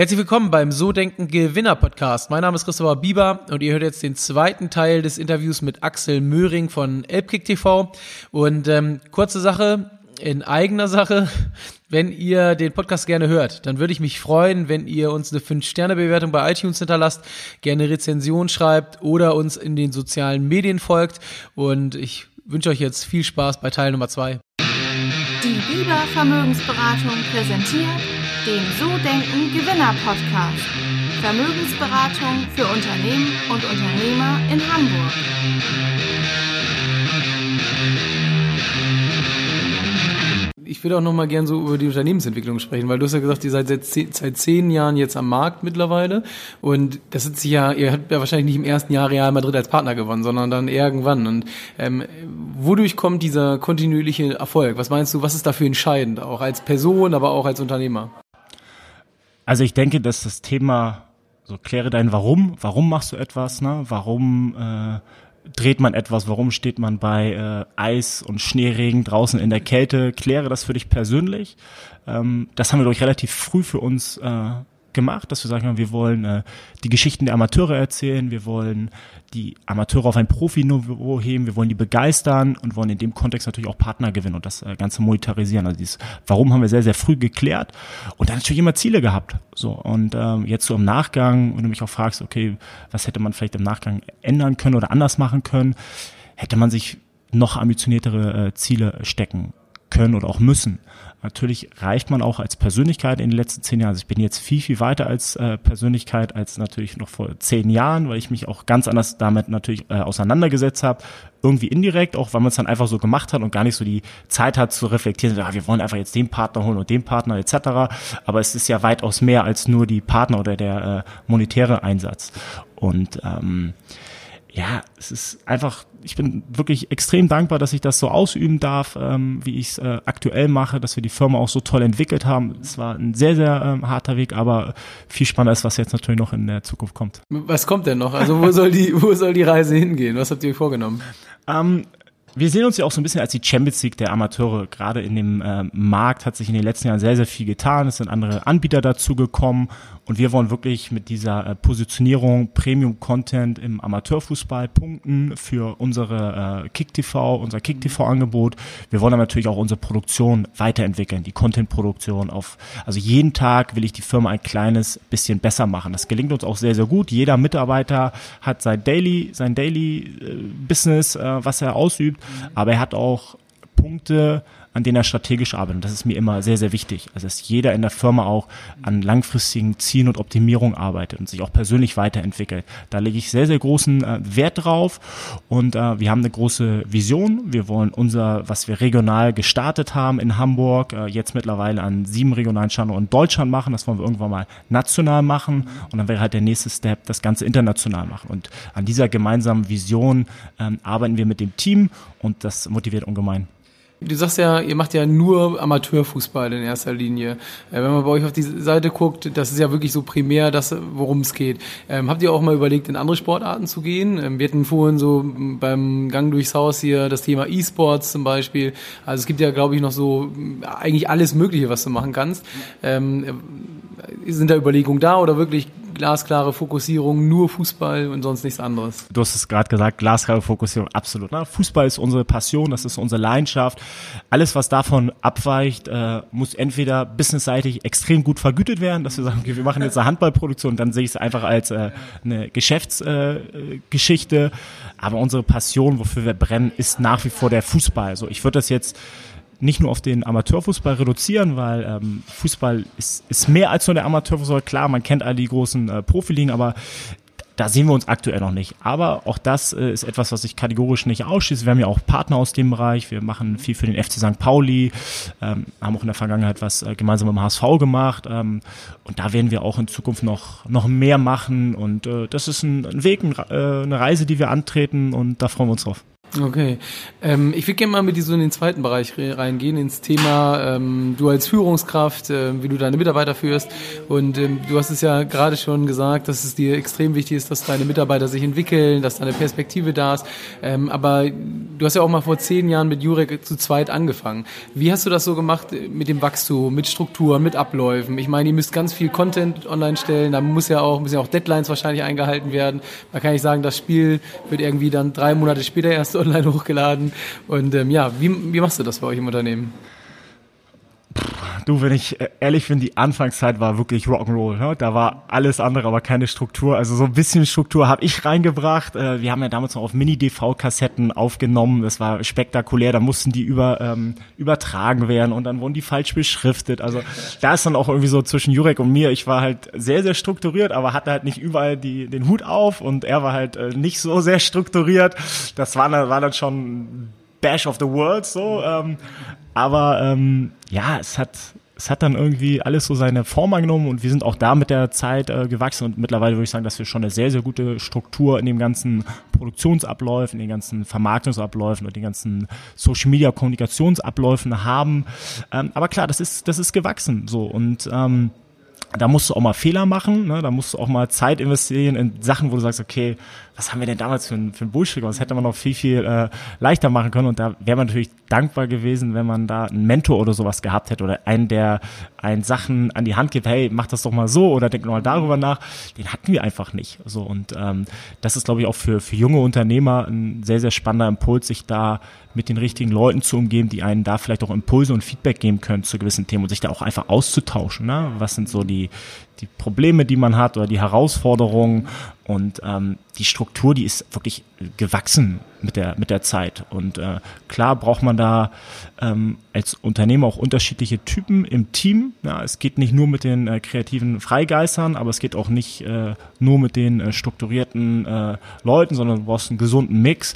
Herzlich willkommen beim So Denken Gewinner Podcast. Mein Name ist Christopher Bieber und ihr hört jetzt den zweiten Teil des Interviews mit Axel Möhring von Elbkick TV. Und ähm, kurze Sache in eigener Sache. Wenn ihr den Podcast gerne hört, dann würde ich mich freuen, wenn ihr uns eine 5-Sterne-Bewertung bei iTunes hinterlasst, gerne Rezension schreibt oder uns in den sozialen Medien folgt. Und ich wünsche euch jetzt viel Spaß bei Teil Nummer 2. Die Bieber Vermögensberatung präsentiert den So Denken Gewinner Podcast. Vermögensberatung für Unternehmen und Unternehmer in Hamburg. Ich würde auch noch mal gern so über die Unternehmensentwicklung sprechen, weil du hast ja gesagt, ihr seid seit zehn, seit zehn Jahren jetzt am Markt mittlerweile und das ist ja, ihr habt ja wahrscheinlich nicht im ersten Jahr Real Madrid als Partner gewonnen, sondern dann irgendwann. Und ähm, wodurch kommt dieser kontinuierliche Erfolg? Was meinst du, was ist dafür entscheidend, auch als Person, aber auch als Unternehmer? Also ich denke, dass das Thema, so kläre dein Warum, warum machst du etwas, ne? warum äh, dreht man etwas, warum steht man bei äh, Eis und Schneeregen draußen in der Kälte, kläre das für dich persönlich. Ähm, das haben wir, glaube ich, relativ früh für uns äh, gemacht, dass wir sagen, wir wollen äh, die Geschichten der Amateure erzählen, wir wollen die Amateure auf ein Profiniveau heben, wir wollen die begeistern und wollen in dem Kontext natürlich auch Partner gewinnen und das äh, Ganze monetarisieren. Also dieses Warum haben wir sehr, sehr früh geklärt und dann natürlich immer Ziele gehabt. So und ähm, jetzt so im Nachgang, wenn du mich auch fragst, okay, was hätte man vielleicht im Nachgang ändern können oder anders machen können, hätte man sich noch ambitioniertere äh, Ziele stecken können oder auch müssen. Natürlich reift man auch als Persönlichkeit in den letzten zehn Jahren. Also ich bin jetzt viel, viel weiter als äh, Persönlichkeit als natürlich noch vor zehn Jahren, weil ich mich auch ganz anders damit natürlich äh, auseinandergesetzt habe. Irgendwie indirekt, auch weil man es dann einfach so gemacht hat und gar nicht so die Zeit hat zu reflektieren, ja, wir wollen einfach jetzt den Partner holen und den Partner etc. Aber es ist ja weitaus mehr als nur die Partner oder der äh, monetäre Einsatz. Und ähm, ja, es ist einfach, ich bin wirklich extrem dankbar, dass ich das so ausüben darf, ähm, wie ich es äh, aktuell mache, dass wir die Firma auch so toll entwickelt haben. Es war ein sehr, sehr ähm, harter Weg, aber viel spannender ist, was jetzt natürlich noch in der Zukunft kommt. Was kommt denn noch? Also wo soll die, wo soll die Reise hingehen? Was habt ihr vorgenommen? Ähm, wir sehen uns ja auch so ein bisschen als die Champions League der Amateure. Gerade in dem äh, Markt hat sich in den letzten Jahren sehr, sehr viel getan. Es sind andere Anbieter dazugekommen und wir wollen wirklich mit dieser äh, Positionierung Premium-Content im Amateurfußball punkten für unsere äh, Kick-TV, unser Kick-TV-Angebot. Wir wollen aber natürlich auch unsere Produktion weiterentwickeln, die Content-Produktion auf, also jeden Tag will ich die Firma ein kleines bisschen besser machen. Das gelingt uns auch sehr, sehr gut. Jeder Mitarbeiter hat sein Daily, sein Daily äh, Business, äh, was er ausübt, aber er hat auch Punkte, an denen er strategisch arbeitet. Das ist mir immer sehr, sehr wichtig. Also dass jeder in der Firma auch an langfristigen Zielen und Optimierung arbeitet und sich auch persönlich weiterentwickelt. Da lege ich sehr, sehr großen äh, Wert drauf. Und äh, wir haben eine große Vision. Wir wollen unser, was wir regional gestartet haben in Hamburg, äh, jetzt mittlerweile an sieben regionalen Standorten in Deutschland machen. Das wollen wir irgendwann mal national machen. Und dann wäre halt der nächste Step, das Ganze international machen. Und an dieser gemeinsamen Vision ähm, arbeiten wir mit dem Team und das motiviert ungemein. Du sagst ja, ihr macht ja nur Amateurfußball in erster Linie. Äh, wenn man bei euch auf die Seite guckt, das ist ja wirklich so primär das, worum es geht. Ähm, habt ihr auch mal überlegt, in andere Sportarten zu gehen? Ähm, wir hatten vorhin so beim Gang durchs Haus hier das Thema E-Sports zum Beispiel. Also es gibt ja, glaube ich, noch so eigentlich alles Mögliche, was du machen kannst. Ähm, äh, sind da Überlegungen da oder wirklich glasklare Fokussierung, nur Fußball und sonst nichts anderes. Du hast es gerade gesagt, glasklare Fokussierung, absolut. Ne? Fußball ist unsere Passion, das ist unsere Leidenschaft. Alles, was davon abweicht, äh, muss entweder businessseitig extrem gut vergütet werden, dass wir sagen, okay, wir machen jetzt eine Handballproduktion, dann sehe ich es einfach als äh, eine Geschäftsgeschichte. Äh, Aber unsere Passion, wofür wir brennen, ist nach wie vor der Fußball. So, ich würde das jetzt nicht nur auf den Amateurfußball reduzieren, weil ähm, Fußball ist, ist mehr als nur der Amateurfußball. Klar, man kennt all die großen äh, Profiligen, aber da sehen wir uns aktuell noch nicht. Aber auch das äh, ist etwas, was ich kategorisch nicht ausschließe. Wir haben ja auch Partner aus dem Bereich. Wir machen viel für den FC St. Pauli, ähm, haben auch in der Vergangenheit was äh, gemeinsam mit dem HSV gemacht. Ähm, und da werden wir auch in Zukunft noch, noch mehr machen. Und äh, das ist ein, ein Weg, ein, äh, eine Reise, die wir antreten und da freuen wir uns drauf. Okay. Ähm, ich würde gerne mal mit dir so in den zweiten Bereich reingehen, ins Thema, ähm, du als Führungskraft, äh, wie du deine Mitarbeiter führst. Und ähm, du hast es ja gerade schon gesagt, dass es dir extrem wichtig ist, dass deine Mitarbeiter sich entwickeln, dass deine Perspektive da ist. Ähm, aber du hast ja auch mal vor zehn Jahren mit Jurek zu zweit angefangen. Wie hast du das so gemacht äh, mit dem Wachstum, mit Struktur, mit Abläufen? Ich meine, ihr müsst ganz viel Content online stellen, da muss ja auch, müssen ja auch Deadlines wahrscheinlich eingehalten werden. Da kann ich sagen, das Spiel wird irgendwie dann drei Monate später erst online hochgeladen. Und ähm, ja, wie, wie machst du das bei euch im Unternehmen? Du, wenn ich äh, ehrlich bin, die Anfangszeit war wirklich Rock'n'Roll. Ne? Da war alles andere, aber keine Struktur. Also so ein bisschen Struktur habe ich reingebracht. Äh, wir haben ja damals noch auf Mini-DV-Kassetten aufgenommen. Das war spektakulär. Da mussten die über, ähm, übertragen werden und dann wurden die falsch beschriftet. Also da ist dann auch irgendwie so zwischen Jurek und mir. Ich war halt sehr, sehr strukturiert, aber hatte halt nicht überall die, den Hut auf und er war halt äh, nicht so sehr strukturiert. Das war, war dann schon Bash of the World so. Ähm, aber ähm, ja, es hat es hat dann irgendwie alles so seine Form angenommen und wir sind auch da mit der Zeit äh, gewachsen und mittlerweile würde ich sagen, dass wir schon eine sehr, sehr gute Struktur in dem ganzen Produktionsabläufen, in den ganzen Vermarktungsabläufen und den ganzen Social Media Kommunikationsabläufen haben. Ähm, aber klar, das ist, das ist gewachsen so und ähm, da musst du auch mal Fehler machen, ne? da musst du auch mal Zeit investieren in Sachen, wo du sagst, okay, was haben wir denn damals für ein, für ein Bullshit? Das hätte man noch viel, viel äh, leichter machen können. Und da wäre man natürlich dankbar gewesen, wenn man da einen Mentor oder sowas gehabt hätte oder einen, der einen Sachen an die Hand gibt, hey, mach das doch mal so oder denk mal darüber nach. Den hatten wir einfach nicht. So und ähm, das ist, glaube ich, auch für, für junge Unternehmer ein sehr, sehr spannender Impuls, sich da mit den richtigen Leuten zu umgeben, die einen da vielleicht auch Impulse und Feedback geben können zu gewissen Themen und sich da auch einfach auszutauschen. Ne? Was sind so die, die Probleme, die man hat oder die Herausforderungen und ähm, die Struktur, die ist wirklich gewachsen mit der mit der Zeit und äh, klar braucht man da ähm, als Unternehmer auch unterschiedliche Typen im Team. Ja, es geht nicht nur mit den äh, kreativen Freigeistern, aber es geht auch nicht äh, nur mit den äh, strukturierten äh, Leuten, sondern du brauchst einen gesunden Mix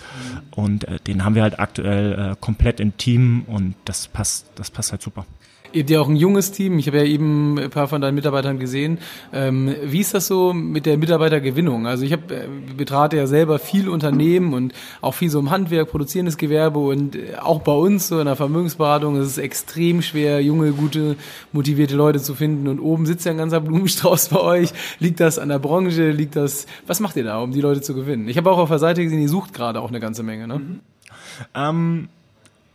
und äh, den haben wir halt aktuell äh, komplett im Team und das passt das passt halt super. Ihr habt ja auch ein junges Team. Ich habe ja eben ein paar von deinen Mitarbeitern gesehen. Ähm, wie ist das so mit der Mitarbeitergewinnung? Also ich habe äh, betrate ja selber viel Unternehmen und auch viel so im Handwerk, produzierendes Gewerbe und äh, auch bei uns so in der Vermögensberatung ist es extrem schwer, junge, gute, motivierte Leute zu finden. Und oben sitzt ja ein ganzer Blumenstrauß bei euch. Liegt das an der Branche? Liegt das? Was macht ihr da, um die Leute zu gewinnen? Ich habe auch auf der Seite gesehen, ihr sucht gerade auch eine ganze Menge. Ne? Mhm. Ähm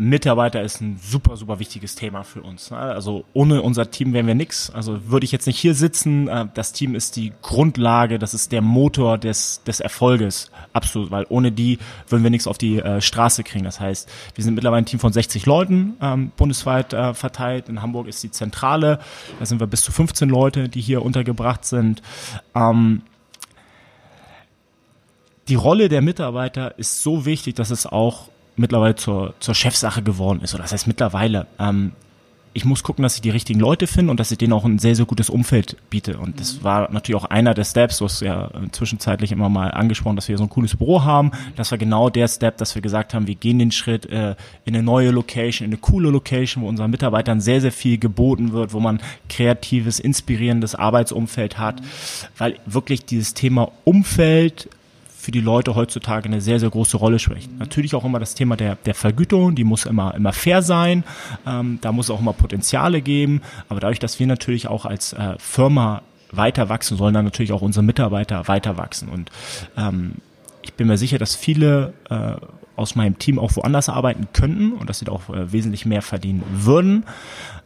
Mitarbeiter ist ein super, super wichtiges Thema für uns. Ne? Also ohne unser Team wären wir nix. Also würde ich jetzt nicht hier sitzen. Äh, das Team ist die Grundlage, das ist der Motor des, des Erfolges. Absolut, weil ohne die würden wir nichts auf die äh, Straße kriegen. Das heißt, wir sind mittlerweile ein Team von 60 Leuten ähm, bundesweit äh, verteilt. In Hamburg ist die Zentrale. Da sind wir bis zu 15 Leute, die hier untergebracht sind. Ähm, die Rolle der Mitarbeiter ist so wichtig, dass es auch mittlerweile zur, zur Chefsache geworden ist. Oder das heißt mittlerweile. Ähm, ich muss gucken, dass ich die richtigen Leute finde und dass ich denen auch ein sehr, sehr gutes Umfeld biete. Und das war natürlich auch einer der Steps, was ja zwischenzeitlich immer mal angesprochen, dass wir so ein cooles Büro haben. Das war genau der Step, dass wir gesagt haben, wir gehen den Schritt äh, in eine neue Location, in eine coole Location, wo unseren Mitarbeitern sehr, sehr viel geboten wird, wo man kreatives, inspirierendes Arbeitsumfeld hat. Weil wirklich dieses Thema Umfeld, für die Leute heutzutage eine sehr, sehr große Rolle spricht. Natürlich auch immer das Thema der, der Vergütung, die muss immer, immer fair sein, ähm, da muss es auch immer Potenziale geben, aber dadurch, dass wir natürlich auch als äh, Firma weiter wachsen, sollen dann natürlich auch unsere Mitarbeiter weiter wachsen und ähm, ich bin mir sicher, dass viele äh, aus meinem Team auch woanders arbeiten könnten und dass sie da auch äh, wesentlich mehr verdienen würden.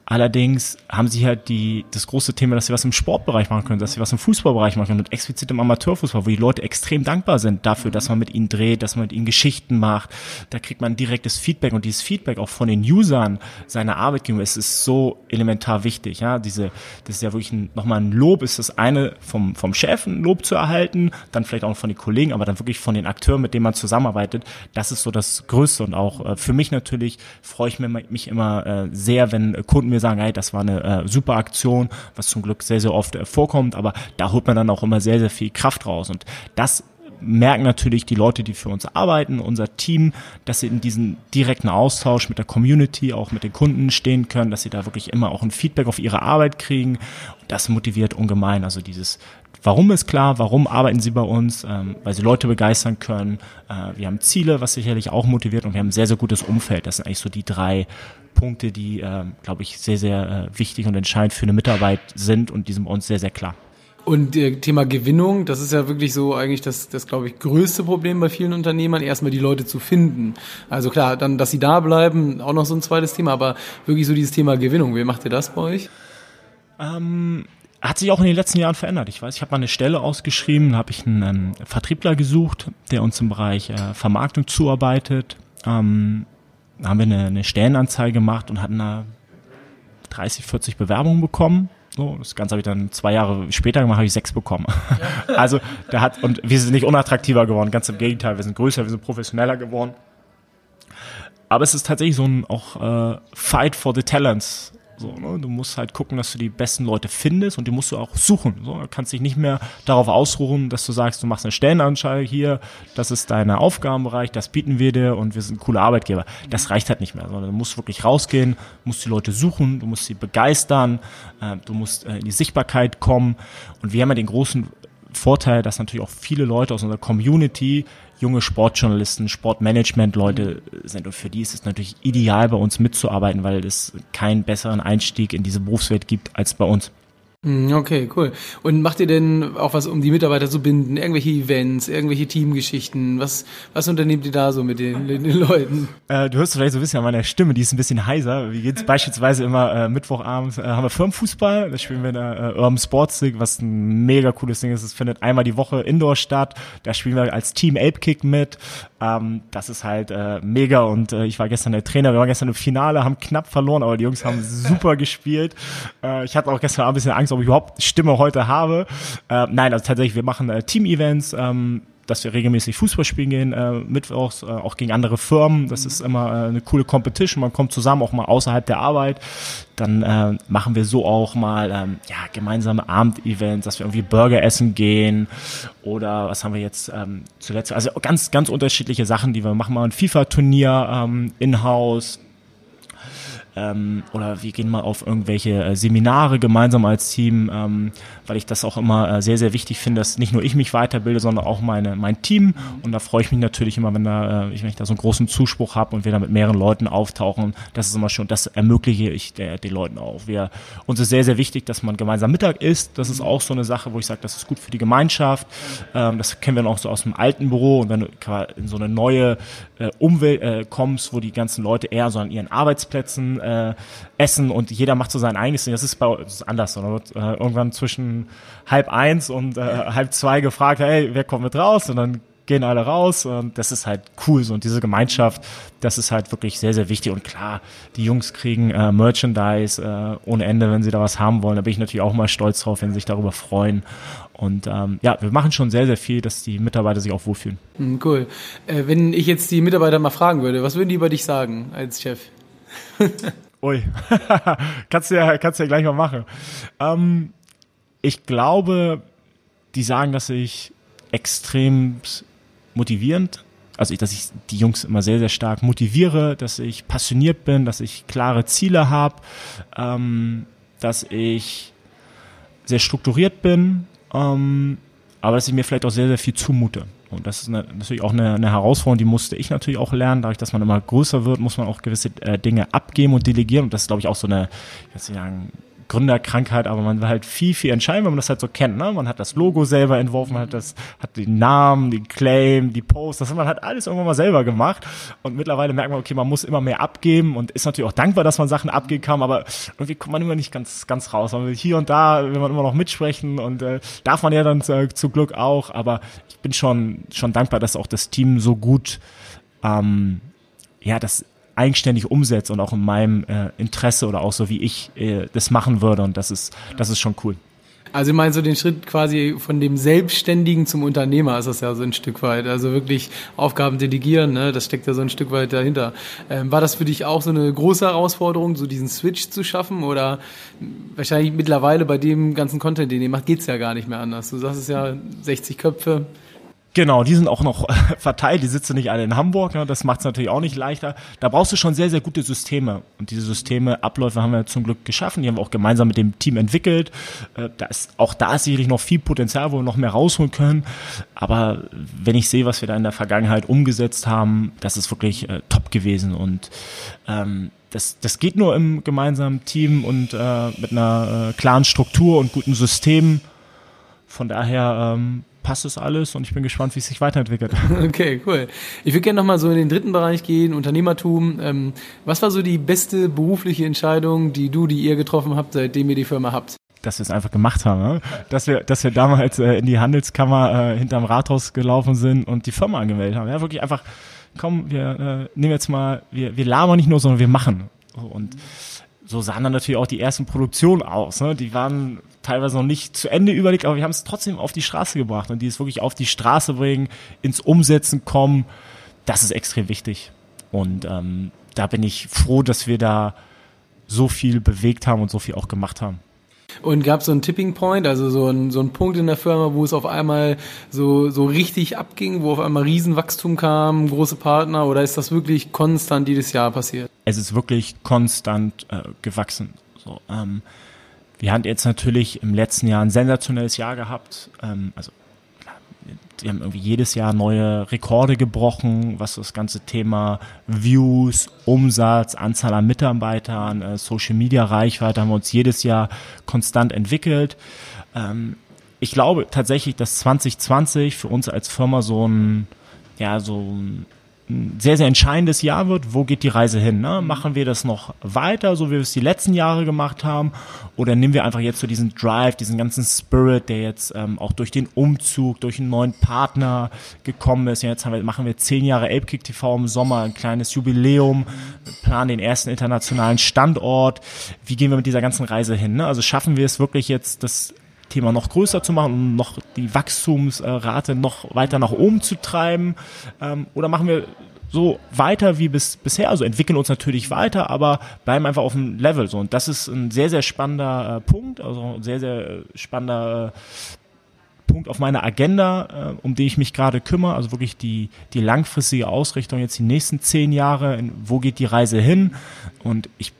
Allerdings haben sie halt die, das große Thema, dass sie was im Sportbereich machen können, dass sie was im Fußballbereich machen können und explizit im Amateurfußball, wo die Leute extrem dankbar sind dafür, dass man mit ihnen dreht, dass man mit ihnen Geschichten macht. Da kriegt man direktes Feedback und dieses Feedback auch von den Usern seiner Arbeitgeber, es ist so elementar wichtig. Ja, diese, das ist ja wirklich ein, nochmal ein Lob, ist das eine vom, vom Chef ein Lob zu erhalten, dann vielleicht auch von den Kollegen, aber dann wirklich von den Akteuren, mit denen man zusammenarbeitet. Das ist so das Größte und auch äh, für mich natürlich freue ich mich immer äh, sehr, wenn Kunden mir sagen, hey, das war eine äh, super Aktion, was zum Glück sehr, sehr oft äh, vorkommt, aber da holt man dann auch immer sehr, sehr viel Kraft raus und das merken natürlich die Leute, die für uns arbeiten, unser Team, dass sie in diesen direkten Austausch mit der Community, auch mit den Kunden stehen können, dass sie da wirklich immer auch ein Feedback auf ihre Arbeit kriegen. Das motiviert ungemein. Also dieses Warum ist klar, warum arbeiten sie bei uns? Ähm, weil sie Leute begeistern können. Äh, wir haben Ziele, was sicherlich auch motiviert und wir haben ein sehr, sehr gutes Umfeld. Das sind eigentlich so die drei Punkte, die, äh, glaube ich, sehr, sehr äh, wichtig und entscheidend für eine Mitarbeit sind und die sind bei uns sehr, sehr klar. Und äh, Thema Gewinnung, das ist ja wirklich so eigentlich das, das glaube ich, größte Problem bei vielen Unternehmern, erstmal die Leute zu finden. Also klar, dann, dass sie da bleiben, auch noch so ein zweites Thema, aber wirklich so dieses Thema Gewinnung. Wie macht ihr das bei euch? Ähm, hat sich auch in den letzten Jahren verändert. Ich weiß, ich habe mal eine Stelle ausgeschrieben, habe ich einen ähm, Vertriebler gesucht, der uns im Bereich äh, Vermarktung zuarbeitet. Ähm, da haben wir eine, eine Stellenanzeige gemacht und hatten da 30, 40 Bewerbungen bekommen. So, das Ganze habe ich dann zwei Jahre später gemacht, habe ich sechs bekommen. Ja. Also der hat, und wir sind nicht unattraktiver geworden, ganz im Gegenteil, wir sind größer, wir sind professioneller geworden. Aber es ist tatsächlich so ein auch äh, Fight for the Talents so, ne? Du musst halt gucken, dass du die besten Leute findest und die musst du auch suchen. So, du kannst dich nicht mehr darauf ausruhen, dass du sagst, du machst eine Stellenanzeige hier, das ist dein Aufgabenbereich, das bieten wir dir und wir sind coole Arbeitgeber. Das reicht halt nicht mehr, sondern du musst wirklich rausgehen, musst die Leute suchen, du musst sie begeistern, äh, du musst äh, in die Sichtbarkeit kommen. Und wir haben ja den großen Vorteil, dass natürlich auch viele Leute aus unserer Community junge Sportjournalisten, Sportmanagement-Leute sind. Und für die ist es natürlich ideal, bei uns mitzuarbeiten, weil es keinen besseren Einstieg in diese Berufswelt gibt als bei uns. Hm, okay, cool. Und macht ihr denn auch was, um die Mitarbeiter zu binden? Irgendwelche Events, irgendwelche Teamgeschichten? Was, was unternehmt ihr da so mit den, den Leuten? Äh, du hörst vielleicht so ein bisschen an meiner Stimme, die ist ein bisschen heiser. Wie geht's beispielsweise immer äh, Mittwochabend äh, haben wir Firmenfußball, da spielen wir in der äh, Urban Sports League, was ein mega cooles Ding ist. Es findet einmal die Woche Indoor statt. Da spielen wir als Team Ape Kick mit. Ähm, das ist halt äh, mega und äh, ich war gestern der Trainer, wir waren gestern im Finale, haben knapp verloren, aber die Jungs haben super gespielt. Äh, ich hatte auch gestern ein bisschen Angst, ob ich überhaupt Stimme heute habe. Äh, nein, also tatsächlich, wir machen äh, Team-Events, ähm, dass wir regelmäßig Fußball spielen gehen, äh, mittwochs, äh, auch gegen andere Firmen. Das ist immer äh, eine coole Competition. Man kommt zusammen, auch mal außerhalb der Arbeit. Dann äh, machen wir so auch mal ähm, ja, gemeinsame Abendevents, dass wir irgendwie Burger essen gehen oder was haben wir jetzt ähm, zuletzt? Also ganz, ganz unterschiedliche Sachen, die wir machen. Mal ein FIFA-Turnier ähm, in-house ähm, oder wir gehen mal auf irgendwelche äh, Seminare gemeinsam als Team, ähm, weil ich das auch immer äh, sehr, sehr wichtig finde, dass nicht nur ich mich weiterbilde, sondern auch meine, mein Team. Und da freue ich mich natürlich immer, wenn, da, äh, wenn ich da so einen großen Zuspruch habe und wir da mit mehreren Leuten auftauchen. Das ist immer schon, das ermögliche ich der, den Leuten auch. Wir, uns ist sehr, sehr wichtig, dass man gemeinsam Mittag isst. Das ist auch so eine Sache, wo ich sage, das ist gut für die Gemeinschaft. Ähm, das kennen wir noch so aus dem alten Büro. Und wenn du in so eine neue äh, Umwelt äh, kommst, wo die ganzen Leute eher so an ihren Arbeitsplätzen äh, essen und jeder macht so sein eigenes Ding. Das ist bei uns anders. Oder äh, irgendwann zwischen halb eins und äh, halb zwei gefragt, hey, wer kommt mit raus? Und dann gehen alle raus und das ist halt cool so und diese Gemeinschaft, das ist halt wirklich sehr sehr wichtig und klar, die Jungs kriegen äh, Merchandise äh, ohne Ende, wenn sie da was haben wollen. Da bin ich natürlich auch mal stolz drauf, wenn sie sich darüber freuen und ähm, ja, wir machen schon sehr sehr viel, dass die Mitarbeiter sich auch wohlfühlen. Hm, cool. Äh, wenn ich jetzt die Mitarbeiter mal fragen würde, was würden die über dich sagen als Chef? Ui, kannst du ja, kannst ja gleich mal machen. Ähm, ich glaube, die sagen, dass ich extrem motivierend, also ich, dass ich die Jungs immer sehr, sehr stark motiviere, dass ich passioniert bin, dass ich klare Ziele habe, ähm, dass ich sehr strukturiert bin, ähm, aber dass ich mir vielleicht auch sehr, sehr viel zumute. Und das ist eine, natürlich auch eine, eine, Herausforderung, die musste ich natürlich auch lernen. Dadurch, dass man immer größer wird, muss man auch gewisse äh, Dinge abgeben und delegieren. Und das ist, glaube ich, auch so eine, ich weiß nicht sagen, Gründerkrankheit, aber man will halt viel, viel entscheiden, wenn man das halt so kennt. Ne? Man hat das Logo selber entworfen, man hat das, hat den Namen, den Claim, die Post, das hat man halt alles irgendwann mal selber gemacht. Und mittlerweile merkt man, okay, man muss immer mehr abgeben und ist natürlich auch dankbar, dass man Sachen abgeben kann, aber irgendwie kommt man immer nicht ganz, ganz raus. Man will hier und da will man immer noch mitsprechen und äh, darf man ja dann äh, zu Glück auch, aber ich bin schon, schon dankbar, dass auch das Team so gut ähm, ja, das eigenständig umsetze und auch in meinem äh, Interesse oder auch so wie ich äh, das machen würde und das ist das ist schon cool. Also ich meine so den Schritt quasi von dem Selbstständigen zum Unternehmer ist das ja so ein Stück weit. Also wirklich Aufgaben delegieren, ne? das steckt ja so ein Stück weit dahinter. Ähm, war das für dich auch so eine große Herausforderung, so diesen Switch zu schaffen? Oder wahrscheinlich mittlerweile bei dem ganzen Content, den ihr macht, geht's ja gar nicht mehr anders. Du sagst es ja, 60 Köpfe, Genau, die sind auch noch verteilt, die sitzen nicht alle in Hamburg, ne? das macht es natürlich auch nicht leichter. Da brauchst du schon sehr, sehr gute Systeme. Und diese Systeme, Abläufe haben wir zum Glück geschaffen, die haben wir auch gemeinsam mit dem Team entwickelt. Äh, da ist, auch da ist sicherlich noch viel Potenzial, wo wir noch mehr rausholen können. Aber wenn ich sehe, was wir da in der Vergangenheit umgesetzt haben, das ist wirklich äh, top gewesen. Und ähm, das, das geht nur im gemeinsamen Team und äh, mit einer äh, klaren Struktur und guten Systemen. Von daher ähm, passt es alles und ich bin gespannt, wie es sich weiterentwickelt. Okay, cool. Ich würde gerne nochmal so in den dritten Bereich gehen, Unternehmertum. Ähm, was war so die beste berufliche Entscheidung, die du, die ihr getroffen habt, seitdem ihr die Firma habt? dass wir es einfach gemacht haben, ne? dass wir, dass wir damals äh, in die Handelskammer äh, hinterm Rathaus gelaufen sind und die Firma angemeldet haben. Ja, wirklich einfach, komm, wir äh, nehmen jetzt mal, wir, wir labern nicht nur, sondern wir machen. Und so sahen dann natürlich auch die ersten Produktionen aus. Ne? Die waren teilweise noch nicht zu Ende überlegt, aber wir haben es trotzdem auf die Straße gebracht und die es wirklich auf die Straße bringen, ins Umsetzen kommen, das ist extrem wichtig. Und ähm, da bin ich froh, dass wir da so viel bewegt haben und so viel auch gemacht haben. Und gab es so einen Tipping Point, also so ein, so Punkt in der Firma, wo es auf einmal so, so richtig abging, wo auf einmal Riesenwachstum kam, große Partner, oder ist das wirklich konstant jedes Jahr passiert? Es ist wirklich konstant äh, gewachsen. So, ähm, wir haben jetzt natürlich im letzten Jahr ein sensationelles Jahr gehabt. Ähm, also wir haben irgendwie jedes Jahr neue Rekorde gebrochen, was das ganze Thema Views, Umsatz, Anzahl an Mitarbeitern, äh, Social Media Reichweite haben wir uns jedes Jahr konstant entwickelt. Ähm, ich glaube tatsächlich, dass 2020 für uns als Firma so ein, ja, so ein ein sehr, sehr entscheidendes Jahr wird. Wo geht die Reise hin? Ne? Machen wir das noch weiter, so wie wir es die letzten Jahre gemacht haben? Oder nehmen wir einfach jetzt so diesen Drive, diesen ganzen Spirit, der jetzt ähm, auch durch den Umzug, durch einen neuen Partner gekommen ist. Ja, jetzt wir, machen wir zehn Jahre Apekick TV im Sommer, ein kleines Jubiläum, planen den ersten internationalen Standort. Wie gehen wir mit dieser ganzen Reise hin? Ne? Also schaffen wir es wirklich jetzt, das Thema noch größer zu machen und noch die Wachstumsrate noch weiter nach oben zu treiben? Ähm, oder machen wir so weiter wie bis, bisher, also entwickeln uns natürlich weiter, aber bleiben einfach auf dem Level so. Und das ist ein sehr, sehr spannender äh, Punkt, also ein sehr, sehr spannender äh, Punkt auf meiner Agenda, äh, um den ich mich gerade kümmere, also wirklich die, die langfristige Ausrichtung jetzt die nächsten zehn Jahre, wo geht die Reise hin? Und ich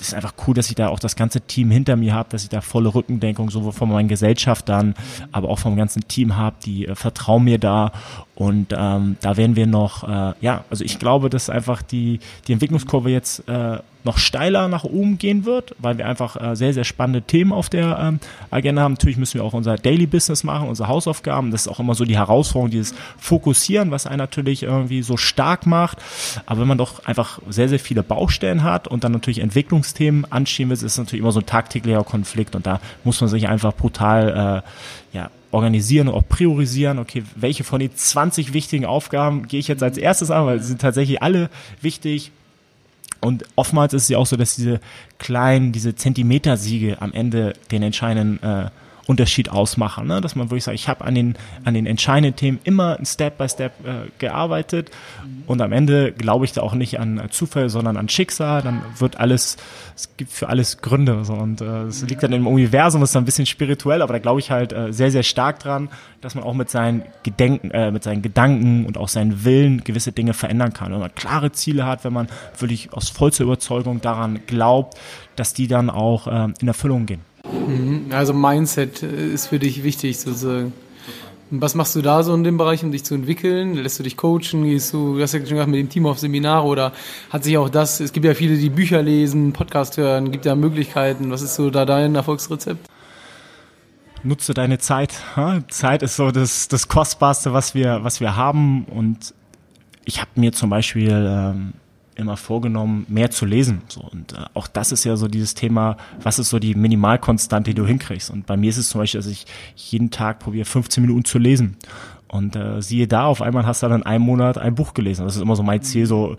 das ist einfach cool, dass ich da auch das ganze Team hinter mir habe, dass ich da volle Rückendenkung sowohl von meinen Gesellschaftern, aber auch vom ganzen Team habe, die äh, vertrauen mir da und ähm, da werden wir noch, äh, ja, also ich glaube, dass einfach die, die Entwicklungskurve jetzt äh, noch steiler nach oben gehen wird, weil wir einfach äh, sehr, sehr spannende Themen auf der ähm, Agenda haben. Natürlich müssen wir auch unser Daily Business machen, unsere Hausaufgaben. Das ist auch immer so die Herausforderung, dieses Fokussieren, was einen natürlich irgendwie so stark macht. Aber wenn man doch einfach sehr, sehr viele Baustellen hat und dann natürlich Entwicklungsthemen anschieben will, ist es natürlich immer so ein tagtäglicher Konflikt und da muss man sich einfach brutal äh, ja, organisieren und auch priorisieren, okay, welche von den 20 wichtigen Aufgaben gehe ich jetzt als erstes an, weil sie sind tatsächlich alle wichtig. Und oftmals ist es ja auch so, dass diese kleinen, diese Zentimetersiege am Ende den entscheidenden äh, Unterschied ausmachen. Ne? Dass man wirklich sagt, ich habe an den, an den entscheidenden Themen immer Step by Step äh, gearbeitet und am Ende glaube ich da auch nicht an Zufall, sondern an Schicksal. Dann wird alles, es gibt für alles Gründe so, und äh, es liegt dann im Universum, das ist dann ein bisschen spirituell, aber da glaube ich halt äh, sehr, sehr stark dran, dass man auch mit seinen Gedenken, äh, mit seinen Gedanken und auch seinen Willen gewisse Dinge verändern kann. Wenn man klare Ziele hat, wenn man wirklich aus vollster Überzeugung daran glaubt, dass die dann auch äh, in Erfüllung gehen. Mhm. Also Mindset ist für dich wichtig sozusagen. Was machst du da so in dem Bereich, um dich zu entwickeln? Lässt du dich coachen? Gehst du, du hast ja schon gesagt, mit dem Team auf Seminare oder hat sich auch das, es gibt ja viele, die Bücher lesen, Podcast hören, gibt ja Möglichkeiten. Was ist so da dein Erfolgsrezept? Nutze deine Zeit. Zeit ist so das, das Kostbarste, was wir, was wir haben und ich habe mir zum Beispiel ähm, immer vorgenommen, mehr zu lesen. So, und äh, auch das ist ja so dieses Thema, was ist so die Minimalkonstante, die du hinkriegst. Und bei mir ist es zum Beispiel, dass ich jeden Tag probiere, 15 Minuten zu lesen. Und äh, siehe da, auf einmal hast du dann in einem Monat ein Buch gelesen. Das ist immer so mein Ziel, so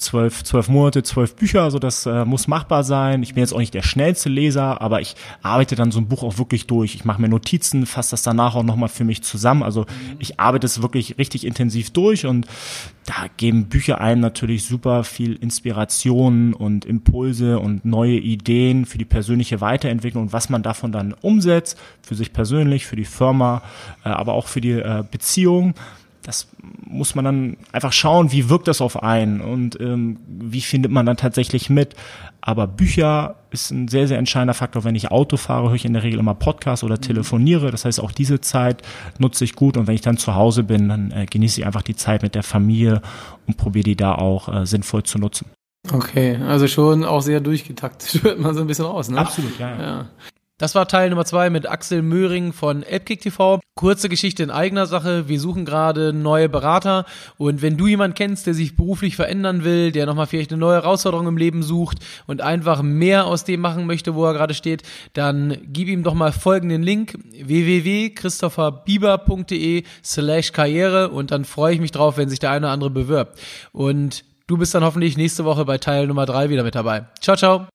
zwölf, zwölf Monate, zwölf Bücher, also das äh, muss machbar sein. Ich bin jetzt auch nicht der schnellste Leser, aber ich arbeite dann so ein Buch auch wirklich durch. Ich mache mir Notizen, fasse das danach auch nochmal für mich zusammen. Also ich arbeite es wirklich richtig intensiv durch und da geben Bücher einem natürlich super viel Inspiration und Impulse und neue Ideen für die persönliche Weiterentwicklung und was man davon dann umsetzt, für sich persönlich, für die Firma, äh, aber auch für die äh, Beziehung das muss man dann einfach schauen, wie wirkt das auf einen und ähm, wie findet man dann tatsächlich mit. Aber Bücher ist ein sehr, sehr entscheidender Faktor. Wenn ich Auto fahre, höre ich in der Regel immer Podcast oder telefoniere. Das heißt, auch diese Zeit nutze ich gut. Und wenn ich dann zu Hause bin, dann äh, genieße ich einfach die Zeit mit der Familie und probiere die da auch äh, sinnvoll zu nutzen. Okay, also schon auch sehr durchgetaktet, hört man so ein bisschen aus, ne? Absolut, ja. ja. ja. Das war Teil Nummer zwei mit Axel Möhring von Elbkick TV. Kurze Geschichte in eigener Sache. Wir suchen gerade neue Berater. Und wenn du jemanden kennst, der sich beruflich verändern will, der nochmal vielleicht eine neue Herausforderung im Leben sucht und einfach mehr aus dem machen möchte, wo er gerade steht, dann gib ihm doch mal folgenden Link www.christopherbieber.de slash Karriere und dann freue ich mich drauf, wenn sich der eine oder andere bewirbt. Und du bist dann hoffentlich nächste Woche bei Teil Nummer drei wieder mit dabei. Ciao, ciao.